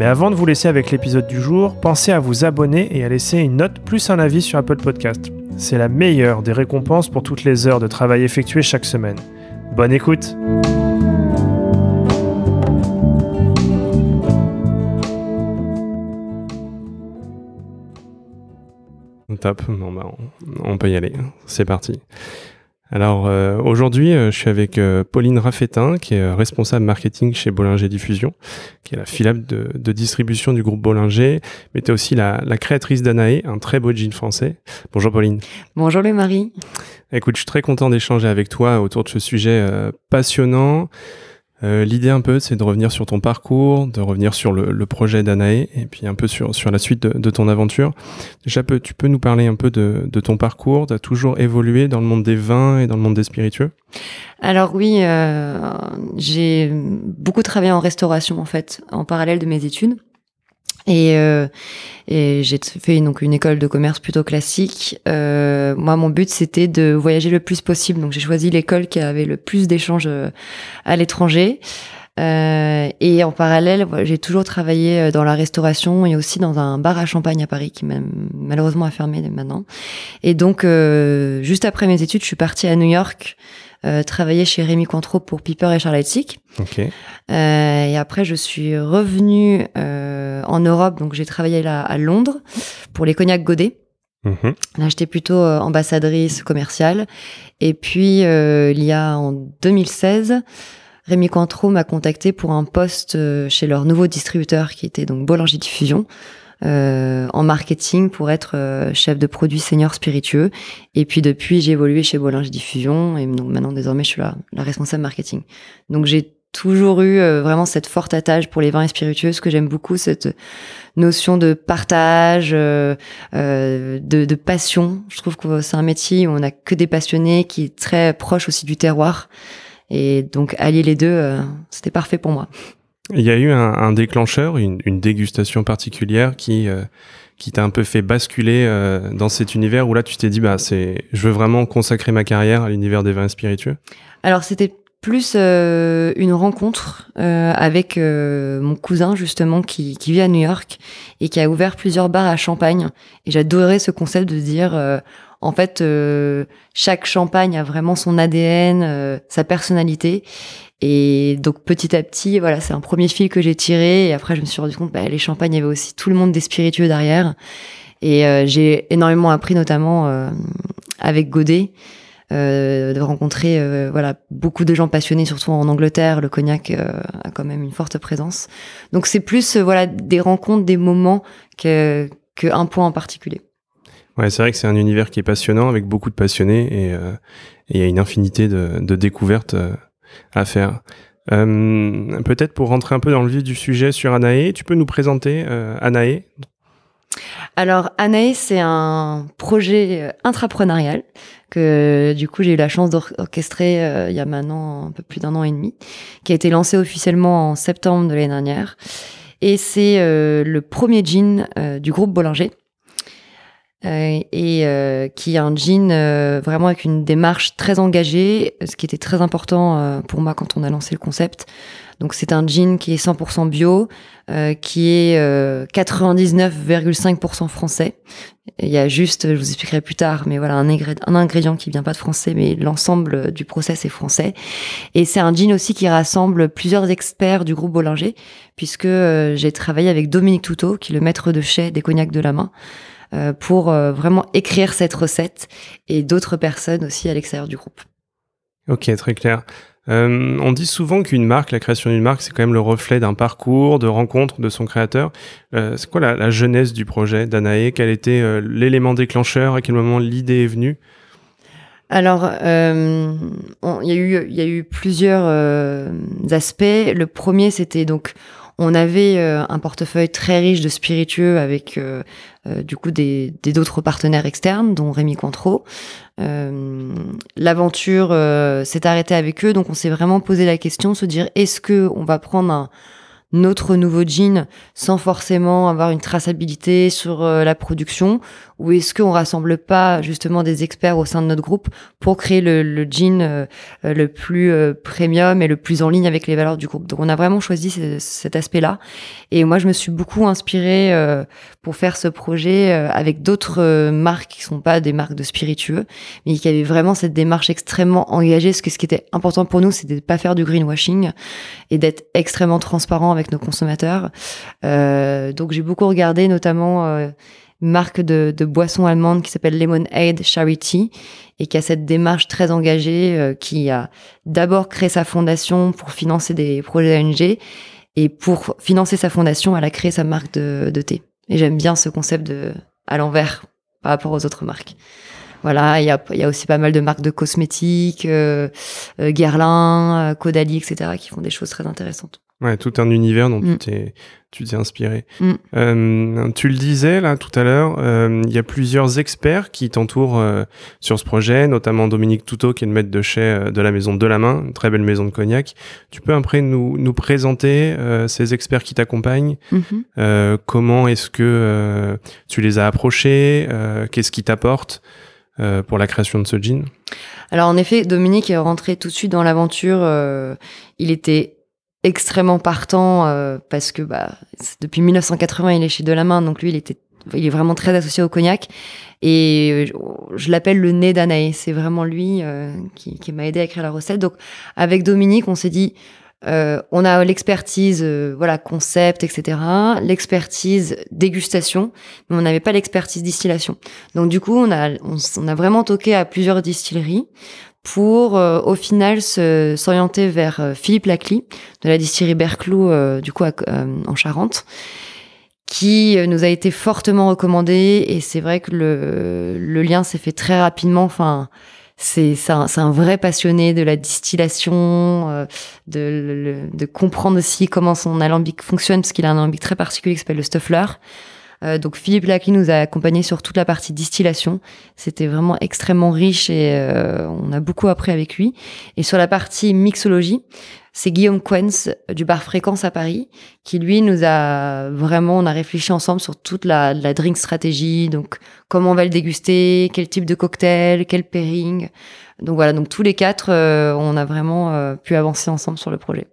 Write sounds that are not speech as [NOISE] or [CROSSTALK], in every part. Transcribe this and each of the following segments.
Mais avant de vous laisser avec l'épisode du jour, pensez à vous abonner et à laisser une note plus un avis sur Apple Podcast. C'est la meilleure des récompenses pour toutes les heures de travail effectuées chaque semaine. Bonne écoute Top, bon, bah, on, peut y aller. C'est parti. Alors euh, aujourd'hui, euh, je suis avec euh, Pauline Raffetin, qui est responsable marketing chez Bollinger Diffusion, qui est la filiale de, distribution du groupe Bollinger, mais tu es aussi la, créatrice d'Anae, un très beau jean français. Bonjour Pauline. Bonjour les Marie. Écoute, je suis très content d'échanger avec toi autour de ce sujet passionnant. Euh, l'idée un peu, c'est de revenir sur ton parcours, de revenir sur le, projet d'Anae et puis un peu sur, sur la suite de, ton aventure. Déjà, tu peux nous parler un peu de, ton parcours Tu as toujours évolué dans le monde des vins et dans le monde des spiritueux? Alors oui, euh, j'ai beaucoup travaillé en restauration en fait, en parallèle de mes études. Et, euh, et j'ai fait donc une école de commerce plutôt classique. Euh, moi, mon but c'était de voyager le plus possible, donc j'ai choisi l'école qui avait le plus d'échanges euh, à l'étranger. Euh, et en parallèle, j'ai toujours travaillé euh, dans la restauration et aussi dans un bar à champagne à Paris qui malheureusement a fermé maintenant. Et donc, euh, juste après mes études, je suis partie à New York euh, travailler chez Rémi Cointreau pour Piper et Charlotte Sick. Okay. Euh, et après, je suis revenue euh, en Europe, donc j'ai travaillé là à Londres pour les cognacs Godet. Mhm. Là, j'étais plutôt euh, ambassadrice commerciale. Et puis, euh, il y a en 2016, Rémi Cointreau m'a contacté pour un poste chez leur nouveau distributeur qui était donc Boulanger Diffusion euh, en marketing pour être euh, chef de produit senior spiritueux. Et puis depuis, j'ai évolué chez Bollinger Diffusion et donc maintenant désormais je suis la, la responsable marketing. Donc j'ai toujours eu euh, vraiment cette forte attache pour les vins et spiritueux, ce que j'aime beaucoup, cette notion de partage, euh, de, de, passion. Je trouve que c'est un métier où on a que des passionnés, qui est très proche aussi du terroir. Et donc allier les deux, c'était parfait pour moi. Il y a eu un, un déclencheur, une, une, dégustation particulière qui euh, qui t'a un peu fait basculer euh, dans cet univers où là tu t'es dit bah c'est je veux vraiment consacrer ma carrière à l'univers des vins spiritueux? Alors c'était plus euh, une rencontre avec mon cousin justement qui, qui vit à New York et qui a ouvert plusieurs bars à Champagne et j'adorais ce concept de dire en fait chaque champagne a vraiment son ADN, sa personnalité et donc petit à petit, voilà, c'est un premier fil que j'ai tiré. Et après, je me suis rendu compte, bah, les champagnes, il y avait aussi tout le monde des spiritueux derrière. Et euh, j'ai énormément appris, notamment euh, avec Godet, euh, de rencontrer euh, voilà beaucoup de gens passionnés, surtout en Angleterre. Le cognac a quand même une forte présence. Donc c'est plus voilà des rencontres, des moments que qu'un point en particulier. Ouais, c'est vrai que c'est un univers qui est passionnant avec beaucoup de passionnés et il y a une infinité de, de découvertes à faire. Euh, peut-être pour rentrer un peu dans le vif du sujet sur Anae, tu peux nous présenter euh, Anae alors Anae, c'est un projet euh, intrapreneurial que du coup j'ai eu la chance d'orchestrer il y a maintenant un peu plus d'un an et demi, qui a été lancé officiellement en septembre de l'année dernière. Et c'est le premier jean du groupe Bollinger euh, et euh, qui est un jean euh, vraiment avec une démarche très engagée, ce qui était très important pour moi quand on a lancé le concept. Donc c'est un jean qui est 100% bio, qui est 99,5% français. Il y a juste, je vous expliquerai plus tard, mais voilà un, ingrédient qui vient pas de français, mais l'ensemble du process est français. Et c'est un jean aussi qui rassemble plusieurs experts du groupe Bollinger, puisque j'ai travaillé avec Dominique Toutot, qui est le maître de chai des cognacs de la main. Euh, pour euh, vraiment écrire cette recette et d'autres personnes aussi à l'extérieur du groupe. Ok, très clair. Euh, on dit souvent qu'une marque, la création d'une marque, c'est quand même le reflet d'un parcours, de rencontre de son créateur. Euh, c'est quoi la, la, genèse du projet d'Anae? Quel était euh, l'élément déclencheur? À quel moment l'idée est venue? Alors, il y a eu, plusieurs aspects. Le premier, c'était donc on avait un portefeuille très riche de spiritueux avec du coup des d'autres partenaires externes, dont Rémi Cointreau. L'aventure s'est arrêtée avec eux, donc on s'est vraiment posé la question, se dire est-ce que on va prendre un notre nouveau jean sans forcément avoir une traçabilité sur euh, la production ou est-ce qu'on rassemble pas justement des experts au sein de notre groupe pour créer le, le jean euh, euh, le plus premium et le plus en ligne avec les valeurs du groupe? Donc on a vraiment choisi cet aspect-là et moi je me suis beaucoup inspirée pour faire ce projet avec d'autres marques qui sont pas des marques de spiritueux mais qui avaient vraiment cette démarche extrêmement engagée. Ce que ce qui était important pour nous, c'était de pas faire du greenwashing et d'être extrêmement transparent avec nos consommateurs. Euh, donc j'ai beaucoup regardé notamment euh, marque de, de boissons allemandes qui s'appelle Lemonade Charity et qui a cette démarche très engagée, euh, qui a d'abord créé sa fondation pour financer des projets d'ONG et pour financer sa fondation, elle a créé sa marque de, de thé. Et j'aime bien ce concept de à l'envers par rapport aux autres marques. Voilà, il y a, y a, aussi pas mal de marques de cosmétiques, euh, euh Guerlain, Caudalie, etc., qui font des choses très intéressantes. Ouais, tout un univers dont tu mm. t'es tu t'es inspiré. Mm. Euh, tu le disais là tout à l'heure, euh, il y a plusieurs experts qui t'entourent euh, sur ce projet, notamment Dominique Toutot qui est le maître de chez de la maison de la main, une très belle maison de cognac. Tu peux après nous nous présenter ces experts qui t'accompagnent. Mm-hmm. comment est-ce que tu les as approchés Qu'est-ce qui t'apporte pour la création de ce jean? Alors en effet, Dominique est rentré tout de suite dans l'aventure. il était extrêmement partant euh, parce que bah, depuis 1980 il est chez Delamain donc lui il était il est vraiment très associé au cognac. Et euh, je, l'appelle le nez d'Anaé c'est vraiment lui euh, qui, qui m'a aidé à écrire la recette. Donc avec Dominique on s'est dit on a l'expertise voilà concept etc l'expertise dégustation mais on n'avait pas l'expertise distillation. Donc du coup on a on a vraiment toqué à plusieurs distilleries pour euh, au final s'orienter vers euh, Philippe Lacly de la distillerie Berclou euh, du coup en Charente qui nous a été fortement recommandé et c'est vrai que le, le lien s'est fait très rapidement enfin c'est un, un, vrai passionné de la distillation, de, de, comprendre aussi comment son alambic fonctionne, parce qu'il a un alambic très particulier qui s'appelle le Stuffler. Euh, donc Philippe Lachy nous a accompagnés sur toute la partie distillation. C'était vraiment extrêmement riche et euh, on a beaucoup appris avec lui. Et sur la partie mixologie, c'est Guillaume Quens du bar Fréquence à Paris qui lui nous a vraiment on a réfléchi ensemble sur toute la, la drink stratégie donc comment on va le déguster quel type de cocktail quel pairing donc voilà donc tous les quatre euh, on a vraiment pu avancer ensemble sur le projet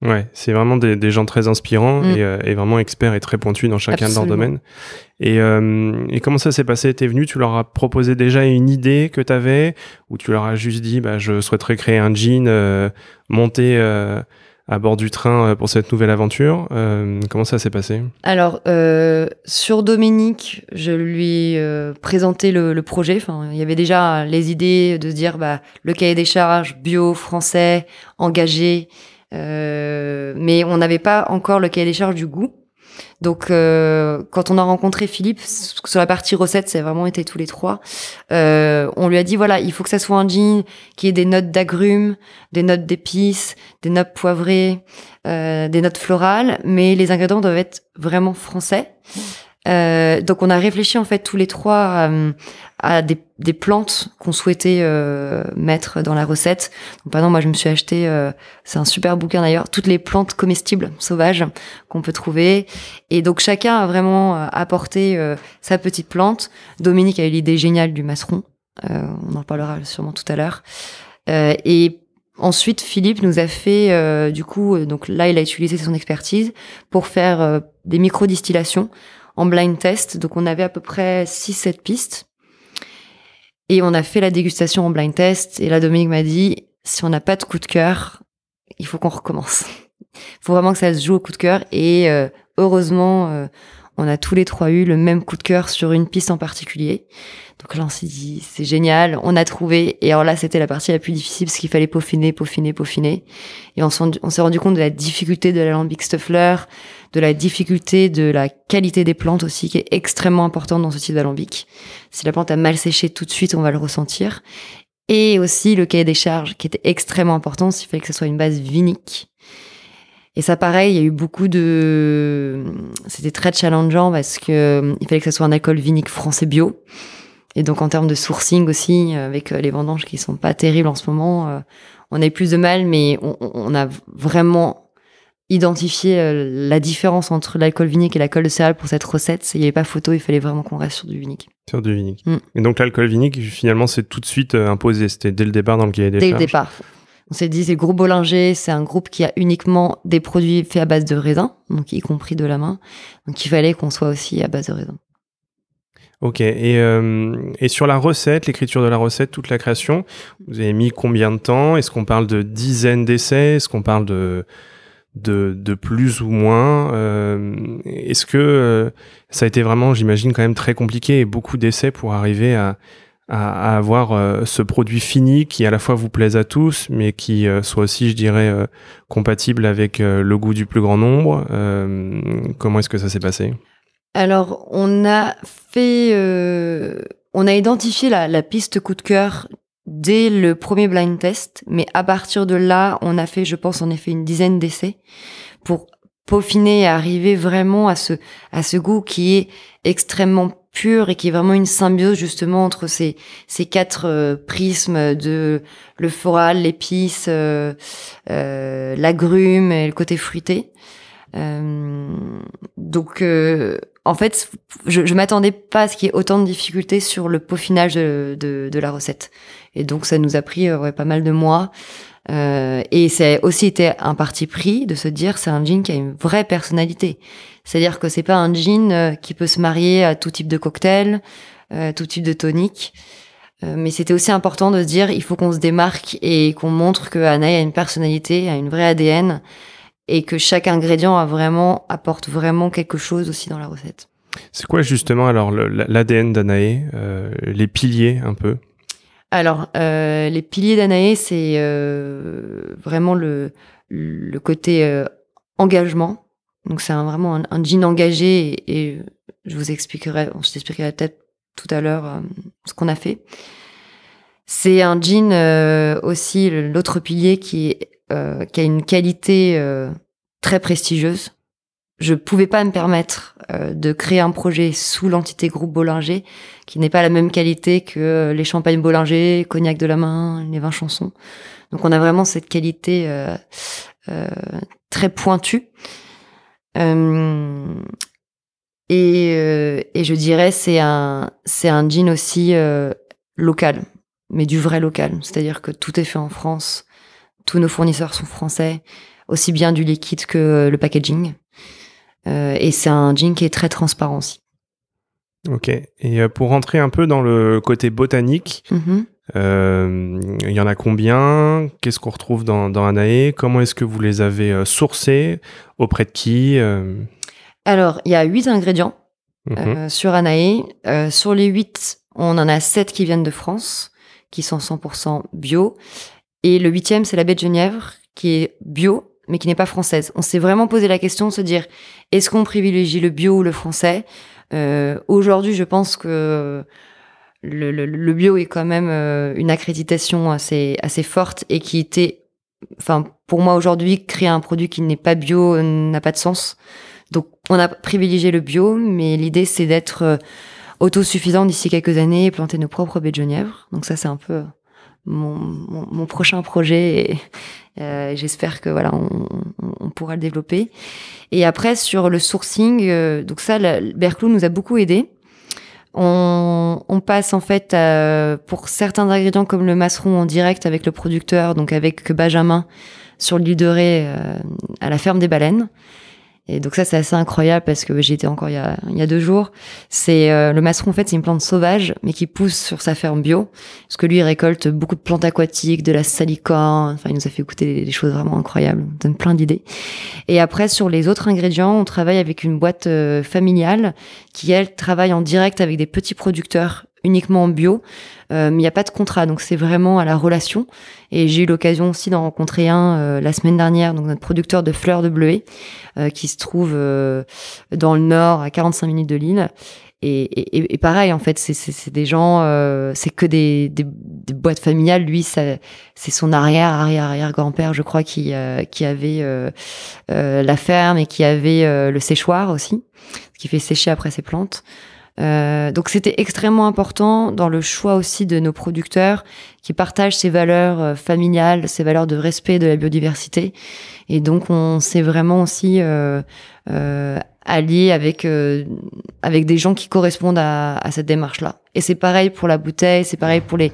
Ouais, c'est vraiment des, des, gens très inspirants mm. et, euh, et, vraiment experts et très pointus dans chacun de leurs domaines. Et, euh, et comment ça s'est passé? T'es venu, tu leur as proposé déjà une idée que t'avais ou tu leur as juste dit, bah, je souhaiterais créer un jean, euh, monter euh, à bord du train pour cette nouvelle aventure? comment ça s'est passé? Alors, sur Dominique, je lui ai présenté le, le, projet. Enfin, il y avait déjà les idées de se dire, bah, le cahier des charges, bio, français, engagé. Euh, mais on n'avait pas encore le cahier des charges du goût. Donc, euh, quand on a rencontré Philippe sur la partie recette, c'est vraiment été tous les trois. Euh, on lui a dit voilà, il faut que ça soit un jean qui ait des notes d'agrumes, des notes d'épices, des notes poivrées, euh, des notes florales, mais les ingrédients doivent être vraiment français. Euh, donc on a réfléchi en fait tous les trois euh, à des, plantes qu'on souhaitait euh, mettre dans la recette. Donc par exemple moi je me suis acheté, c'est un super bouquin d'ailleurs, toutes les plantes comestibles sauvages qu'on peut trouver. Et donc chacun a vraiment apporté sa petite plante. Dominique a eu l'idée géniale du masseron, on en parlera sûrement tout à l'heure. et Ensuite, Philippe nous a fait, du coup, donc là, il a utilisé son expertise pour faire des micro-distillations en blind test. Donc on avait à peu près 6-7 pistes. Et on a fait la dégustation en blind test. Et là, Dominique m'a dit, si on n'a pas de coup de cœur, il faut qu'on recommence. Il [LAUGHS] faut vraiment que ça se joue au coup de cœur. Et euh, heureusement, euh, on a tous les trois eu le même coup de cœur sur une piste en particulier. Donc là, on s'est dit, c'est génial, on a trouvé. Et alors là, c'était la partie la plus difficile parce qu'il fallait peaufiner, peaufiner, peaufiner. Et on s'est rendu compte de la difficulté de l'alambic Stuffler, de la difficulté de la qualité des plantes aussi, qui est extrêmement importante dans ce type d'alambic. Si la plante a mal séché tout de suite, on va le ressentir. Et aussi le cahier des charges, qui était extrêmement important, s'il fallait que ce soit une base vinique. Et ça, pareil, il y a eu beaucoup de. C'était très challengeant parce que il fallait que ce soit un alcool vinique français bio. Et donc en termes de sourcing aussi, avec les vendanges qui sont pas terribles en ce moment, on a eu plus de mal, mais on, on a vraiment identifier euh, la différence entre l'alcool vinique et l'alcool de céréales pour cette recette. Il n'y avait pas photo, il fallait vraiment qu'on reste sur du vinique. Sur du vinique. Mm. Et donc l'alcool vinique, finalement, c'est tout de suite euh, imposé. C'était dès le départ dans le cahier des Dès le départ. On s'est dit, c'est le groupe Bollinger, c'est un groupe qui a uniquement des produits faits à base de raisin, donc y compris de la main. Donc il fallait qu'on soit aussi à base de raisin. Ok, et, euh, et sur la recette, l'écriture de la recette, toute la création, vous avez mis combien de temps? Est-ce qu'on parle de dizaines d'essais? Est-ce qu'on parle de de, de plus ou moins? Euh, Est-ce que euh, ça a été vraiment, j'imagine, quand même très compliqué et beaucoup d'essais pour arriver à, à, avoir euh, ce produit fini qui à la fois vous plaise à tous, mais qui euh, soit aussi, je dirais, compatible avec le goût du plus grand nombre. Comment est-ce que ça s'est passé? Alors, on a fait, on a identifié la, piste coup de cœur dès le premier blind test, mais à partir de là, on a fait, je pense, a fait une dizaine d'essais pour peaufiner et arriver vraiment à ce, à ce goût qui est extrêmement pur et qui est vraiment une symbiose justement entre ces, ces quatre euh, prismes de le floral, l'épice, euh, euh, l'agrume et le côté fruité. Euh, donc, euh, en fait, je, je m'attendais pas à ce qu'il y ait autant de difficultés sur le peaufinage de, de, de la recette. Et donc, ça nous a pris ouais, pas mal de mois. Et c'est aussi été un parti pris de se dire c'est un jean qui a une vraie personnalité. C'est-à-dire que c'est pas un jean qui peut se marier à tout type de cocktail, euh, tout type de tonique. mais c'était aussi important de se dire il faut qu'on se démarque et qu'on montre que Anaï a une personnalité, a une vraie ADN et que chaque ingrédient a vraiment apporte vraiment quelque chose aussi dans la recette. C'est quoi justement alors l'ADN d'Anaé, euh, les piliers un peu? Alors euh, les piliers d'Anaé, c'est euh, vraiment le, le côté euh, engagement. Donc c'est vraiment un, jean engagé et, et, je vous expliquerai, je t'expliquerai peut-être tout à l'heure euh, ce qu'on a fait. C'est un jean euh, aussi l'autre pilier qui euh, qui a une qualité euh, très prestigieuse. Je pouvais pas me permettre euh, de créer un projet sous l'entité groupe Bollinger qui n'est pas la même qualité que les champagnes Bollinger, cognac de la main, les vins chansons. Donc on a vraiment cette qualité très pointue. Et, et, je dirais c'est un c'est un jean aussi local, mais du vrai local. C'est-à-dire que tout est fait en France. Tous nos fournisseurs sont français, aussi bien du liquide que le packaging. Euh, et c'est un jean qui est très transparent aussi. Ok. Et euh, pour rentrer un peu dans le côté botanique, mm-hmm. euh, il y en a combien? Qu'est-ce qu'on retrouve dans, dans Anae? Comment est-ce que vous les avez sourcés? Auprès de qui Alors, il y a huit ingrédients mm-hmm. sur Anae. sur les huit, on en a sept qui viennent de France, qui sont 100% bio. Et le huitième, c'est la baie de Genièvre, qui est bio, mais qui n'est pas française. On s'est vraiment posé la question de se dire, est-ce qu'on privilégie le bio ou le français? Euh, Aujourd'hui, je pense que le, le, le, bio est quand même euh, une accréditation assez, assez forte et qui était, enfin, pour moi aujourd'hui, créer un produit qui n'est pas bio euh, n'a pas de sens. Donc, on a privilégié le bio, mais l'idée, c'est d'être euh, autosuffisant d'ici quelques années et planter nos propres baies de Genièvre. Donc ça, c'est un peu mon, mon, prochain projet. Et, euh, J'espère que voilà, on, on, pourra le développer. Et après sur le sourcing, euh, donc ça, Berclou nous a beaucoup aidé. On, passe en fait pour certains ingrédients comme le masseron en direct avec le producteur, donc avec Benjamin sur l'île de Ré euh, à la ferme des baleines. Et donc ça, c'est assez incroyable parce que j'y étais encore il y a, il y a deux jours. C'est euh, le masseron, en fait, c'est une plante sauvage, mais qui pousse sur sa ferme bio. Parce que lui, il récolte beaucoup de plantes aquatiques, de la salicorne. Enfin, il nous a fait goûter des, choses vraiment incroyables. On donne plein d'idées. Et après, sur les autres ingrédients, on travaille avec une boîte euh, familiale qui, elle, travaille en direct avec des petits producteurs uniquement en bio, euh, mais il n'y a pas de contrat, donc c'est vraiment à la relation. Et j'ai eu l'occasion aussi d'en rencontrer un euh, la semaine dernière, donc notre producteur de fleurs de bleuet, euh, qui se trouve dans le nord, à 45 minutes de Lille. et, et, pareil, en fait, c'est des gens, euh, c'est que des, des, boîtes familiales. Lui, c'est son arrière, arrière, arrière grand-père, je crois, qui, euh, qui avait euh, la ferme et qui avait le séchoir aussi, ce qui fait sécher après ses plantes. Donc c'était extrêmement important dans le choix aussi de nos producteurs qui partagent ces valeurs familiales, ces valeurs de respect de la biodiversité. Et donc on s'est vraiment aussi allié avec euh, avec des gens qui correspondent à, à cette démarche là et c'est pareil pour la bouteille c'est pareil pour les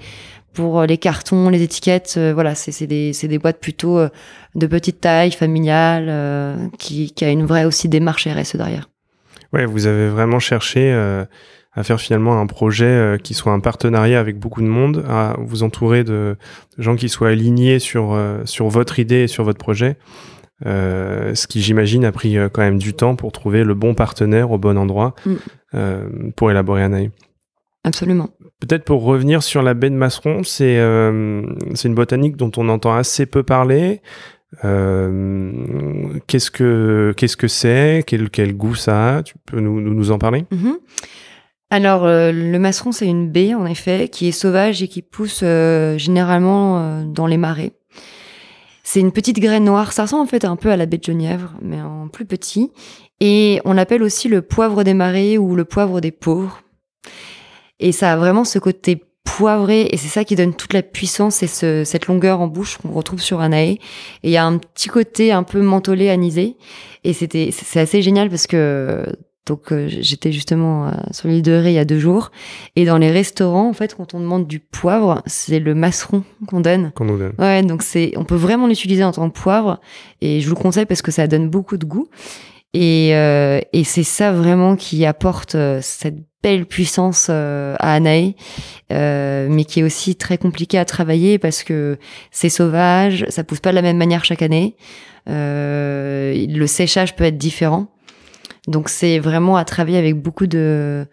pour les cartons les étiquettes. Euh, voilà c'est c'est des c'est des boîtes plutôt euh, de petite taille familiale qui qui a une vraie aussi démarche RSE derrière ouais vous avez vraiment cherché à faire finalement un projet qui soit un partenariat avec beaucoup de monde, à vous entourer de, de gens qui soient alignés sur, sur votre idée et sur votre projet. Euh, ce qui j'imagine a pris euh, quand même du temps pour trouver le bon partenaire au bon endroit mm. euh, pour élaborer un AI. Absolument. Peut-être pour revenir sur la baie de Masseron, c'est c'est une botanique dont on entend assez peu parler. Qu'est-ce que qu'est-ce que c'est? Quel, quel goût ça a? Tu peux nous, nous en parler? Mm-hmm. Alors, le masseron, c'est une baie, en effet, qui est sauvage et qui pousse généralement dans les marais. C'est une petite graine noire. Ça ressemble en fait un peu à la baie de Genièvre, mais en plus petit. Et on l'appelle aussi le poivre des marais ou le poivre des pauvres. Et ça a vraiment ce côté poivré et c'est ça qui donne toute la puissance et cette longueur en bouche qu'on retrouve sur un Et il y a un petit côté un peu mentholé, anisé. Et c'était, c'est assez génial parce que donc euh, j'étais justement euh, sur l'île de Ré il y a deux jours. Et dans les restaurants, en fait, quand on demande du poivre, c'est le masseron qu'on donne. Qu'on nous donne. Ouais, donc c'est, on peut vraiment l'utiliser en tant que poivre. Et je vous le conseille parce que ça donne beaucoup de goût. Et, euh, et c'est ça vraiment qui apporte cette belle puissance à Anae, mais qui est aussi très compliqué à travailler parce que c'est sauvage, ça pousse pas de la même manière chaque année. le séchage peut être différent. Donc c'est vraiment à travailler avec beaucoup de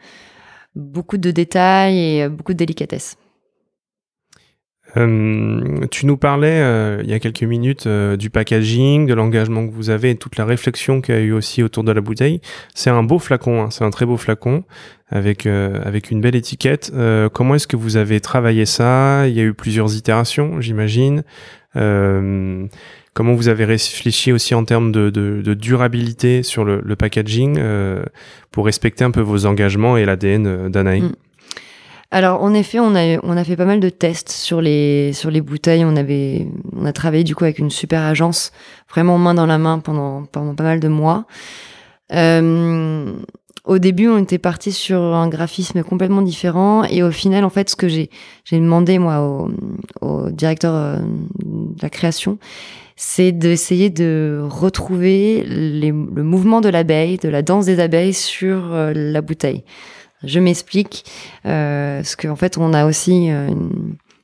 beaucoup de détails et beaucoup de délicatesse. Euh, tu nous parlais euh, il y a quelques minutes euh, du packaging, de l'engagement que vous avez et toute la réflexion qu'il y a eu aussi autour de la bouteille. C'est un beau flacon, hein, c'est un très beau flacon avec avec une belle étiquette. comment est-ce que vous avez travaillé ça? Il y a eu plusieurs itérations, j'imagine. Comment vous avez réfléchi aussi en termes de, durabilité sur le, packaging euh, pour respecter un peu vos engagements et l'ADN euh, d'Anaï mm. Alors en effet, on a on a fait pas mal de tests sur les sur les bouteilles. On avait on a travaillé du coup avec une super agence, vraiment main dans la main pendant pendant pas mal de mois. Euh, au début, on était parti sur un graphisme complètement différent et au final, en fait, ce que j'ai j'ai demandé moi au, directeur de la création, c'est d'essayer de retrouver le mouvement de l'abeille, de la danse des abeilles sur euh, la bouteille. Je m'explique, euh, parce qu'en fait, on a aussi euh,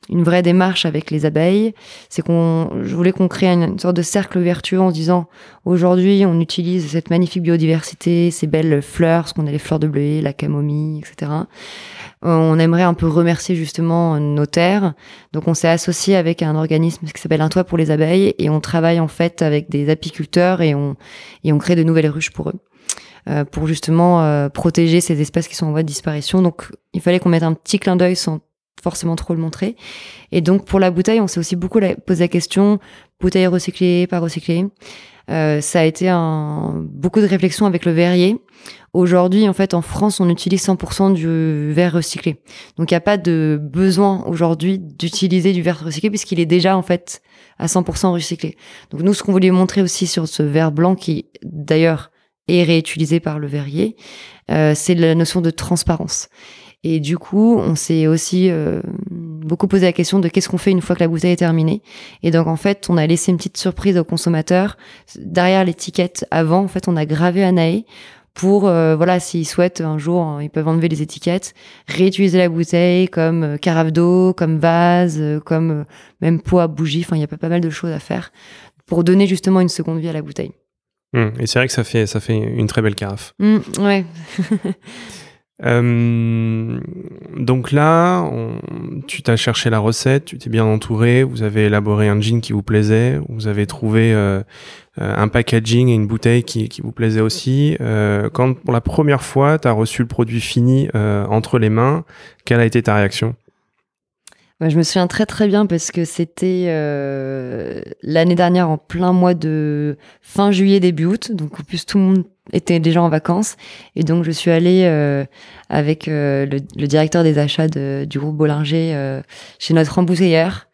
une, vraie démarche avec les abeilles. C'est qu'on, je voulais qu'on crée une, sorte de cercle vertueux en disant, aujourd'hui, on utilise cette magnifique biodiversité, ces belles fleurs, ce qu'on a les fleurs de bleuet, la camomille, etc. On aimerait un peu remercier justement nos terres. Donc on s'est associé avec un organisme qui s'appelle Un Toit pour les abeilles et on travaille en fait avec des apiculteurs et on, et on crée de nouvelles ruches pour eux euh, pour justement euh, protéger ces espèces qui sont en voie de disparition. Donc il fallait qu'on mette un petit clin d'œil sans forcément trop le montrer. Et donc pour la bouteille, on s'est aussi beaucoup posé la question bouteille recyclée, pas recyclée. Euh, ça a été un, beaucoup de réflexion avec le verrier. Aujourd'hui, en fait, en France, on utilise 100% du verre recyclé. Donc, il n'y a pas de besoin aujourd'hui d'utiliser du verre recyclé puisqu'il est déjà, en fait, à 100% recyclé. Donc, nous, ce qu'on voulait montrer aussi sur ce verre blanc qui, d'ailleurs, est réutilisé par le verrier, euh, c'est la notion de transparence. Et du coup, on s'est aussi euh, beaucoup posé la question de qu'est-ce qu'on fait une fois que la bouteille est terminée. Et donc, en fait, on a laissé une petite surprise au consommateur. Derrière l'étiquette, avant, en fait, on a gravé Anae pour, euh, voilà, s'ils souhaitent un jour, hein, ils peuvent enlever les étiquettes, réutiliser la bouteille comme euh, carafe d'eau, comme vase, comme même pot à bougie. Enfin, il y a pas mal de choses à faire pour donner justement une seconde vie à la bouteille. Mmh. et c'est vrai que ça fait, ça fait une très belle carafe. Mmh, ouais. [LAUGHS] Euh, donc là, tu t'as cherché la recette, tu t'es bien entouré, vous avez élaboré un jean qui vous plaisait, vous avez trouvé euh, euh, un packaging et une bouteille qui, qui vous plaisait aussi. quand pour la première fois, tu as reçu le produit fini entre les mains, quelle a été ta réaction? Je me souviens très très bien parce que c'était l'année dernière en plein mois de fin juillet début août, donc en plus tout le monde était déjà en vacances. Et donc, je suis allée euh, avec euh, le, directeur des achats du groupe Bollinger euh, chez notre embouteilleur.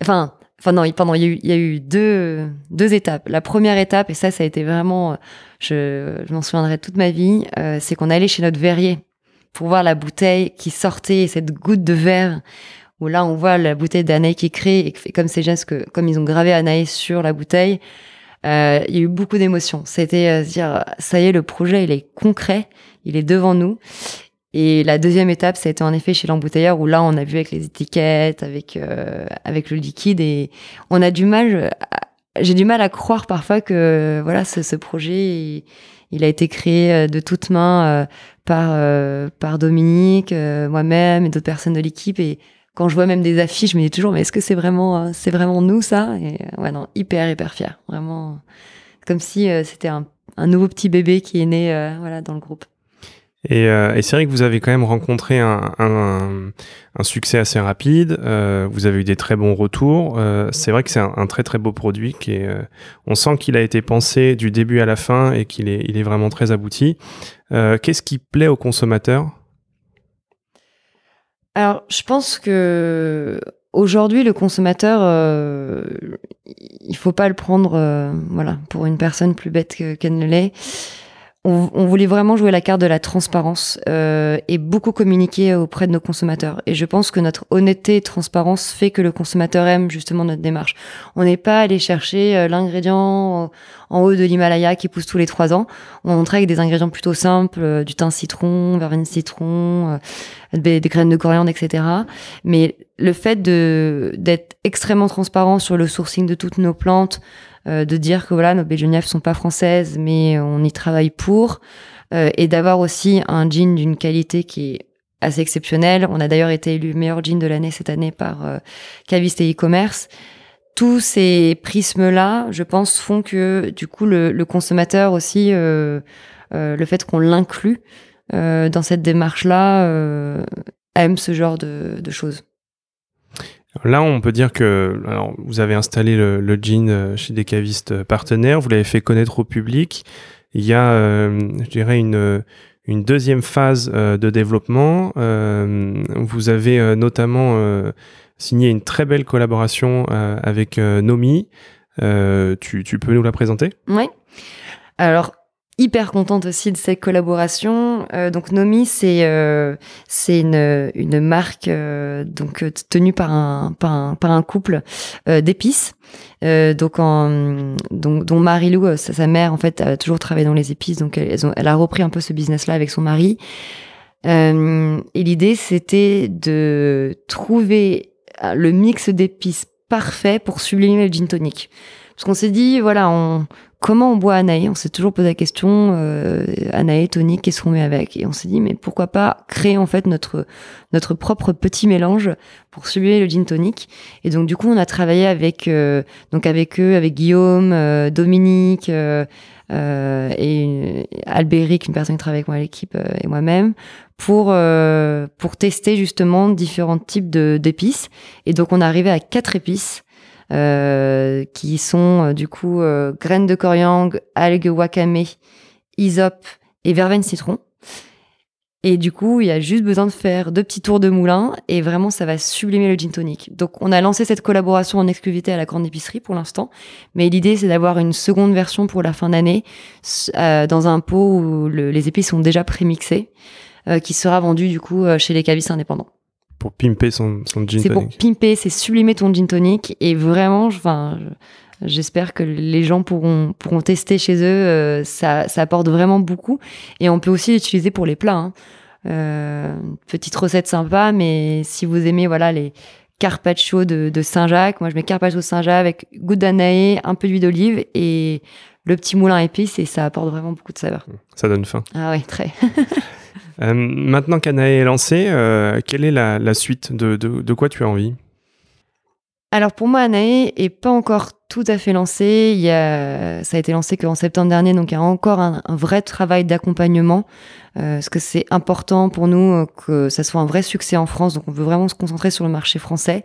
Enfin, enfin non, pardon, il y a eu, il y a eu deux, deux étapes. La première étape, et ça, ça a été vraiment, je, je m'en souviendrai toute ma vie, c'est qu'on allait chez notre verrier pour voir la bouteille qui sortait, cette goutte de verre là, on voit la bouteille d'Anaïs qui crée et fait comme ces gestes comme ils ont gravé Anaïs sur la bouteille, euh, il y a eu beaucoup d'émotions. C'était euh, dire, ça y est, le projet, il est concret, il est devant nous. Et la deuxième étape, ça a été en effet chez l'embouteilleur où là, on a vu avec les étiquettes, avec euh, avec le liquide, et on a du mal. J'ai du mal à croire parfois que voilà, ce, projet, il, a été créé de toutes mains par par Dominique, moi-même et d'autres personnes de l'équipe, et quand je vois même des affiches, je me dis toujours, mais est-ce que c'est vraiment, euh, c'est vraiment nous ça? Et euh, ouais, non, hyper, hyper fier. Vraiment, comme si euh, c'était un, un, nouveau petit bébé qui est né, voilà, dans le groupe. Et, c'est vrai que vous avez quand même rencontré un, un, succès assez rapide. vous avez eu des très bons retours. c'est vrai que c'est un, très très beau produit qui on sent qu'il a été pensé du début à la fin et qu'il est, il est vraiment très abouti. Qu'est-ce qui plaît aux consommateurs? Alors, je pense que aujourd'hui, le consommateur, euh, il faut pas le prendre, euh, voilà, pour une personne plus bête qu'elle ne l'est on, voulait vraiment jouer la carte de la transparence euh, et beaucoup communiquer auprès de nos consommateurs. Et je pense que notre honnêteté et transparence fait que le consommateur aime justement notre démarche. On n'est pas allé chercher euh, l'ingrédient en haut de l'Himalaya qui pousse tous les trois ans. On montrait avec des ingrédients plutôt simples, euh, du thym citron, verveine citron, des, des, graines de coriandre, etc. Mais le fait de d'être extrêmement transparent sur le sourcing de toutes nos plantes, euh, de dire que voilà, nos de sont pas françaises, mais on y travaille pour, euh, et d'avoir aussi un jean d'une qualité qui est assez exceptionnelle. On a d'ailleurs été élu meilleur jean de l'année cette année par euh, Caviste et e-commerce. Tous ces prismes-là, je pense, font que du coup le, consommateur aussi, le fait qu'on l'inclut dans cette démarche-là, aime ce genre de choses. Là, on peut dire que vous avez installé le, jean euh, chez des cavistes euh, partenaires, vous l'avez fait connaître au public. Il y a, euh, je dirais, une deuxième phase de développement. vous avez notamment signé une très belle collaboration avec Nomi. Tu, tu, peux nous la présenter? Oui. Alors, hyper contente aussi de cette collaboration. Euh, donc Nomi, c'est euh, une, une marque euh, donc tenue par un par un, par un couple d'épices. donc donc dont Marie-Lou, sa, sa, mère en fait a toujours travaillé dans les épices, donc elle a repris un peu ce business-là avec son mari. et l'idée c'était de trouver le mix d'épices parfait pour sublimer le gin tonic. Parce qu'on s'est dit, voilà, on, comment on boit Anaï? On s'est toujours posé la question, euh, Anaï, tonique, qu'est-ce qu'on met avec? Et on s'est dit, mais pourquoi pas créer en fait notre notre propre petit mélange pour sublimer le gin tonic? Et donc du coup, on a travaillé avec euh, donc avec eux, avec Guillaume, euh, Dominique euh, et Albéric, une personne qui travaille avec moi à l'équipe et moi-même, pour pour tester justement différents types d'épices. Et donc on est arrivé à quatre épices. Euh, qui sont euh, du coup euh, graines de coriandre, algues wakame, hysope et verveine citron. Et du coup, il y a juste besoin de faire deux petits tours de moulin et vraiment, ça va sublimer le gin tonic. Donc, on a lancé cette collaboration en exclusivité à la grande épicerie pour l'instant. Mais l'idée, c'est d'avoir une seconde version pour la fin d'année dans un pot où les épices sont déjà prémixées, qui sera vendu du coup chez les cavistes indépendants pour pimper son, son gin C'est pour pimper, c'est sublimer ton gin tonic. Et vraiment, enfin, j'espère que les gens pourront, pourront tester chez eux. Euh, ça, ça apporte vraiment beaucoup. Et on peut aussi l'utiliser pour les plats. Hein. Euh, petite recette sympa, mais si vous aimez voilà les carpaccio de, de Saint-Jacques, moi je mets carpaccio Saint-Jacques avec goutte d'anaïe, un peu d'huile d'olive et le petit moulin épice et ça apporte vraiment beaucoup de saveur. Ça donne faim. Ah oui, très. [LAUGHS] maintenant qu'Anae est lancée, quelle est la, suite de, de, quoi tu as envie? Alors pour moi, Anae est pas encore tout à fait lancé. Il y a, ça a été lancé qu'en septembre dernier, donc il y a encore un, vrai travail d'accompagnement, euh, parce que c'est important pour nous euh, que ça soit un vrai succès en France. Donc on veut vraiment se concentrer sur le marché français.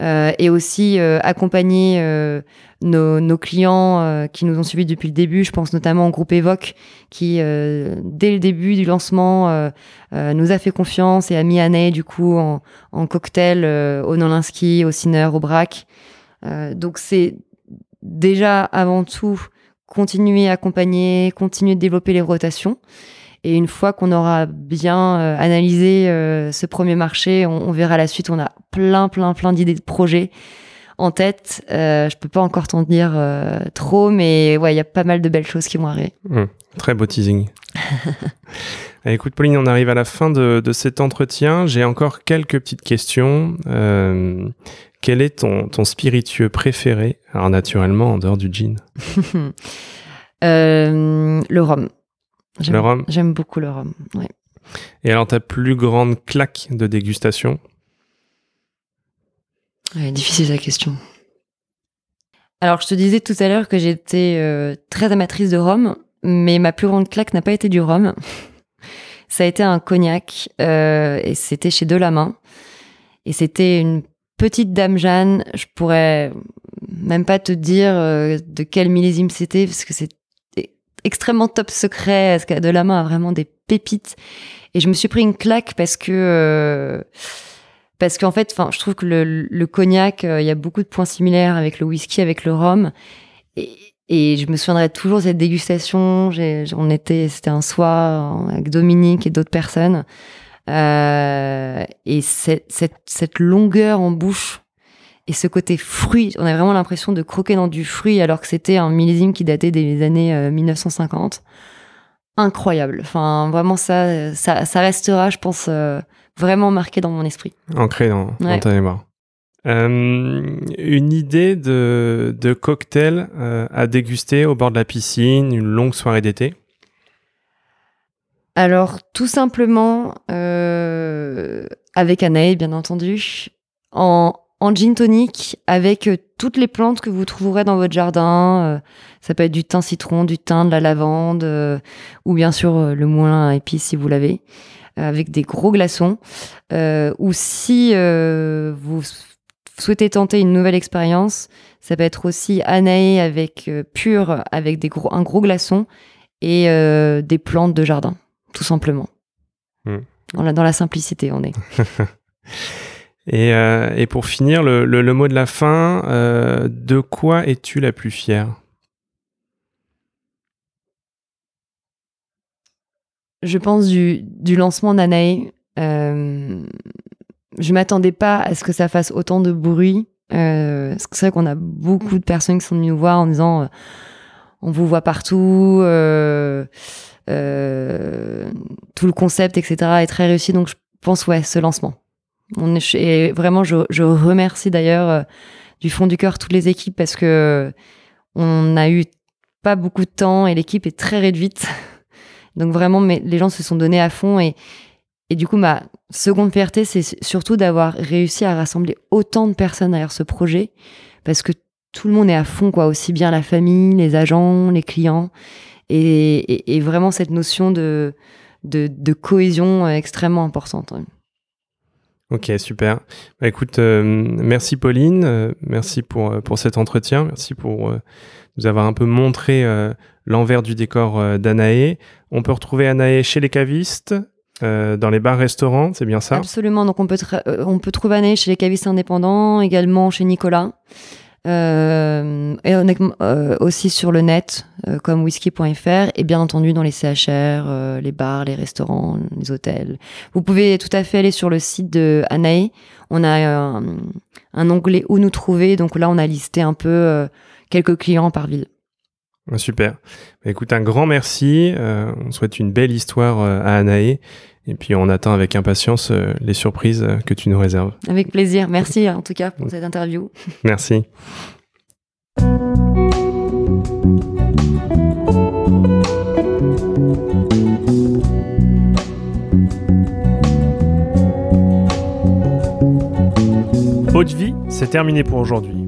Euh, et aussi euh, accompagner euh, nos, nos, clients qui nous ont suivis depuis le début. Je pense notamment au groupe Evoque qui, dès le début du lancement, nous a fait confiance et a mis Année du coup en, en cocktail au Nolinski, au Sinner, au Brac. donc c'est déjà avant tout continuer à accompagner, continuer de développer les rotations. Et une fois qu'on aura bien euh, analysé euh, ce premier marché, on, verra la suite. On a plein, plein, plein d'idées de projets en tête. Euh, je peux pas encore t'en dire euh, trop, mais ouais, il y a pas mal de belles choses qui vont arriver. Mmh, très beau teasing. [LAUGHS] Écoute, Pauline, on arrive à la fin de, de cet entretien. J'ai encore quelques petites questions. Quel est ton, ton spiritueux préféré? Alors, naturellement, en dehors du gin [LAUGHS] Le rhum. Le rhum J'aime beaucoup le rhum, Et alors, ta plus grande claque de dégustation? Difficile la question. Alors, je te disais tout à l'heure que j'étais euh, très amatrice de rhum, mais ma plus grande claque n'a pas été du rhum. Ça a été un cognac, euh, et c'était chez Delamain. Et c'était une petite dame Jeanne. Je pourrais même pas te dire euh, de quel millésime c'était, parce que c'est extrêmement top secret. De la main a vraiment des pépites. Et je me suis pris une claque parce que euh, parce qu'en fait, enfin, je trouve que le, cognac, euh, il y a beaucoup de points similaires avec le whisky, avec le rhum. Et, et je me souviendrai toujours de cette dégustation. On était, c'était un soir avec Dominique et d'autres personnes. Euh, et cette, cette, cette longueur en bouche et ce côté fruit, on a vraiment l'impression de croquer dans du fruit alors que c'était un millésime qui datait des années 1950. Euh, Incroyable. Enfin, vraiment, ça, ça, ça restera, je pense, euh, vraiment marqué dans mon esprit. Ancré dans, ta mémoire. Euh, une idée de, de cocktail à déguster au bord de la piscine, une longue soirée d'été? Alors, tout simplement, avec Anaï, bien entendu, en, en gin tonic avec euh, toutes les plantes que vous trouverez dans votre jardin. Euh, ça peut être du thym citron, du thym, de la lavande, euh, ou bien sûr le moulin à si vous l'avez, avec des gros glaçons. ou si vous souhaitez tenter une nouvelle expérience, ça peut être aussi anaé avec pur, avec des gros, un gros glaçon et des plantes de jardin, tout simplement. Hmm. Dans, la, simplicité, on est. [LAUGHS] Euh, et, pour finir, le, mot de la fin, euh, de quoi es-tu la plus fière? Je pense du, lancement d'Anae. Euh, je m'attendais pas à ce que ça fasse autant de bruit. Euh, c'est vrai qu'on a beaucoup de personnes qui sont venues nous voir en disant on vous voit partout, tout le concept, etc. est très réussi. Donc je pense ouais, ce lancement. On est, et vraiment, je, je remercie d'ailleurs euh, du fond du cœur toutes les équipes parce que on a eu pas beaucoup de temps et l'équipe est très réduite. [LAUGHS] Donc vraiment, mais les gens se sont donnés à fond et, et du coup, ma seconde fierté, c'est surtout d'avoir réussi à rassembler autant de personnes derrière ce projet parce que tout le monde est à fond, quoi, aussi bien la famille, les agents, les clients et, et, vraiment cette notion de, de, de cohésion euh, extrêmement importante. Ok, super. Bah, écoute, euh, merci Pauline, euh, merci pour, pour cet entretien, merci pour nous avoir un peu montré l'envers du décor d'Anae. On peut retrouver Anae chez les cavistes, dans les bars-restaurants, c'est bien ça? Absolument, donc on peut, on peut trouver Anae chez les cavistes indépendants, également chez Nicolas. Euh, et euh, aussi sur le net, euh, comme whisky.fr, et bien entendu dans les CHR, les bars, les restaurants, les hôtels. Vous pouvez tout à fait aller sur le site de Anae. On a un, un onglet où nous trouver. Donc là, on a listé un peu quelques clients par ville. Ah, super. Bah, écoute, un grand merci. Euh, on souhaite une belle histoire euh, à Anaé. Et puis on attend avec impatience euh, les surprises que tu nous réserves. Avec plaisir. Merci en tout cas pour cette interview. Merci. Haute vie, c'est terminé pour aujourd'hui.